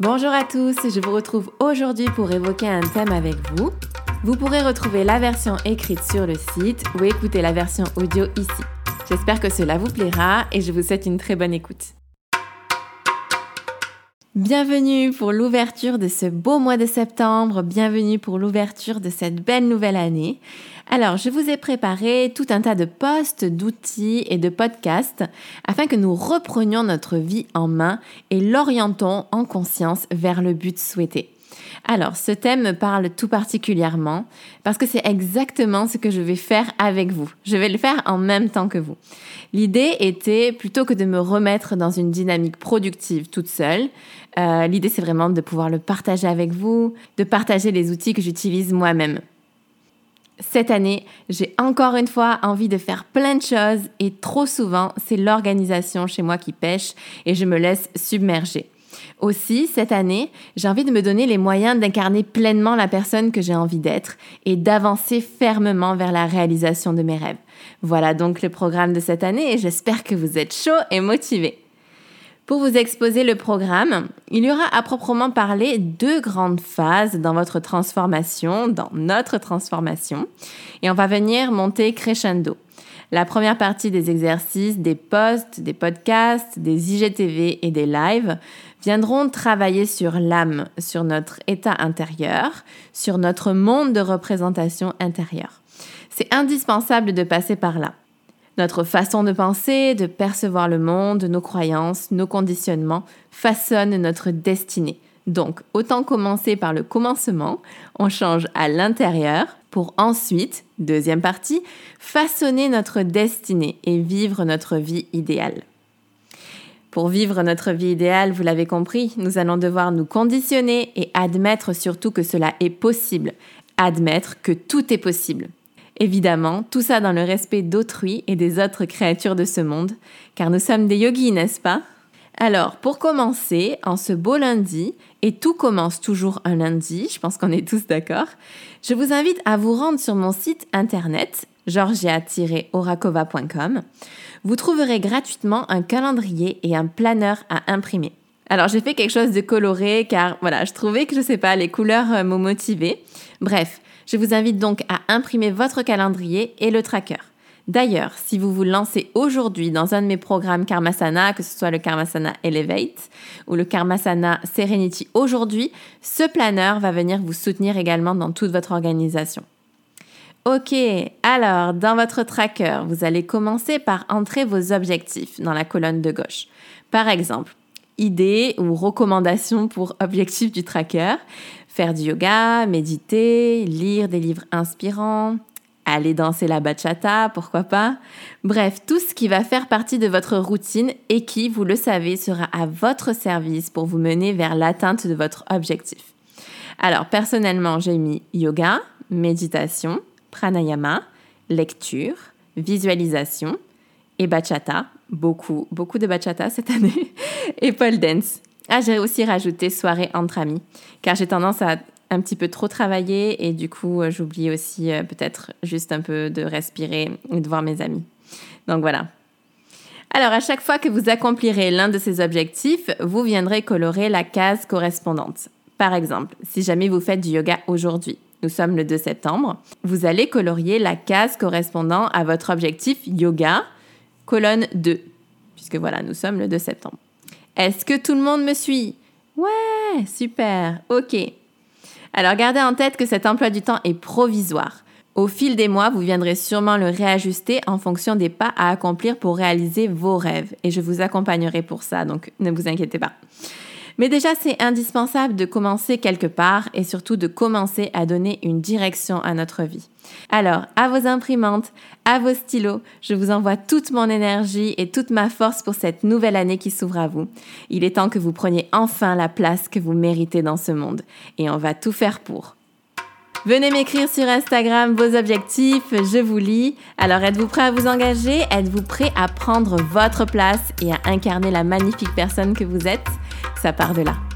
Bonjour à tous, je vous retrouve aujourd'hui pour évoquer un thème avec vous. Vous pourrez retrouver la version écrite sur le site ou écouter la version audio ici. J'espère que cela vous plaira et je vous souhaite une très bonne écoute. Bienvenue pour l'ouverture de ce beau mois de septembre, bienvenue pour l'ouverture de cette belle nouvelle année. Alors, je vous ai préparé tout un tas de posts, d'outils et de podcasts afin que nous reprenions notre vie en main et l'orientons en conscience vers le but souhaité. Alors, ce thème me parle tout particulièrement parce que c'est exactement ce que je vais faire avec vous. Je vais le faire en même temps que vous. L'idée était, plutôt que de me remettre dans une dynamique productive toute seule, euh, l'idée c'est vraiment de pouvoir le partager avec vous, de partager les outils que j'utilise moi-même. Cette année, j'ai encore une fois envie de faire plein de choses et trop souvent, c'est l'organisation chez moi qui pêche et je me laisse submerger. Aussi, cette année, j'ai envie de me donner les moyens d'incarner pleinement la personne que j'ai envie d'être et d'avancer fermement vers la réalisation de mes rêves. Voilà donc le programme de cette année et j'espère que vous êtes chaud et motivé. Pour vous exposer le programme, il y aura à proprement parler deux grandes phases dans votre transformation, dans notre transformation, et on va venir monter crescendo. La première partie des exercices, des posts, des podcasts, des IGTV et des lives viendront travailler sur l'âme, sur notre état intérieur, sur notre monde de représentation intérieure. C'est indispensable de passer par là. Notre façon de penser, de percevoir le monde, nos croyances, nos conditionnements façonnent notre destinée. Donc, autant commencer par le commencement, on change à l'intérieur pour ensuite, deuxième partie, façonner notre destinée et vivre notre vie idéale. Pour vivre notre vie idéale, vous l'avez compris, nous allons devoir nous conditionner et admettre surtout que cela est possible, admettre que tout est possible. Évidemment, tout ça dans le respect d'autrui et des autres créatures de ce monde, car nous sommes des yogis, n'est-ce pas? Alors, pour commencer, en ce beau lundi, et tout commence toujours un lundi, je pense qu'on est tous d'accord, je vous invite à vous rendre sur mon site internet georgia-orakova.com vous trouverez gratuitement un calendrier et un planeur à imprimer. Alors j'ai fait quelque chose de coloré car voilà, je trouvais que je sais pas, les couleurs euh, m'ont motivé. Bref, je vous invite donc à imprimer votre calendrier et le tracker. D'ailleurs, si vous vous lancez aujourd'hui dans un de mes programmes Karmasana, que ce soit le Karmasana Elevate ou le Karmasana Serenity aujourd'hui, ce planeur va venir vous soutenir également dans toute votre organisation. Ok, alors dans votre tracker, vous allez commencer par entrer vos objectifs dans la colonne de gauche. Par exemple, idées ou recommandations pour objectifs du tracker, faire du yoga, méditer, lire des livres inspirants, aller danser la bachata, pourquoi pas? Bref, tout ce qui va faire partie de votre routine et qui, vous le savez, sera à votre service pour vous mener vers l'atteinte de votre objectif. Alors, personnellement, j'ai mis yoga, méditation, pranayama, lecture, visualisation et bachata. Beaucoup, beaucoup de bachata cette année. et pole dance. Ah, j'ai aussi rajouté soirée entre amis, car j'ai tendance à un petit peu trop travailler et du coup, euh, j'oublie aussi euh, peut-être juste un peu de respirer et de voir mes amis. Donc voilà. Alors, à chaque fois que vous accomplirez l'un de ces objectifs, vous viendrez colorer la case correspondante. Par exemple, si jamais vous faites du yoga aujourd'hui, nous sommes le 2 septembre, vous allez colorier la case correspondant à votre objectif yoga, colonne 2, puisque voilà, nous sommes le 2 septembre. Est-ce que tout le monde me suit? Ouais, super, ok. Alors gardez en tête que cet emploi du temps est provisoire. Au fil des mois, vous viendrez sûrement le réajuster en fonction des pas à accomplir pour réaliser vos rêves. Et je vous accompagnerai pour ça, donc ne vous inquiétez pas. Mais déjà, c'est indispensable de commencer quelque part et surtout de commencer à donner une direction à notre vie. Alors, à vos imprimantes, à vos stylos, je vous envoie toute mon énergie et toute ma force pour cette nouvelle année qui s'ouvre à vous. Il est temps que vous preniez enfin la place que vous méritez dans ce monde. Et on va tout faire pour. Venez m'écrire sur Instagram vos objectifs, je vous lis. Alors êtes-vous prêt à vous engager? Êtes-vous prêt à prendre votre place et à incarner la magnifique personne que vous êtes? Ça part de là.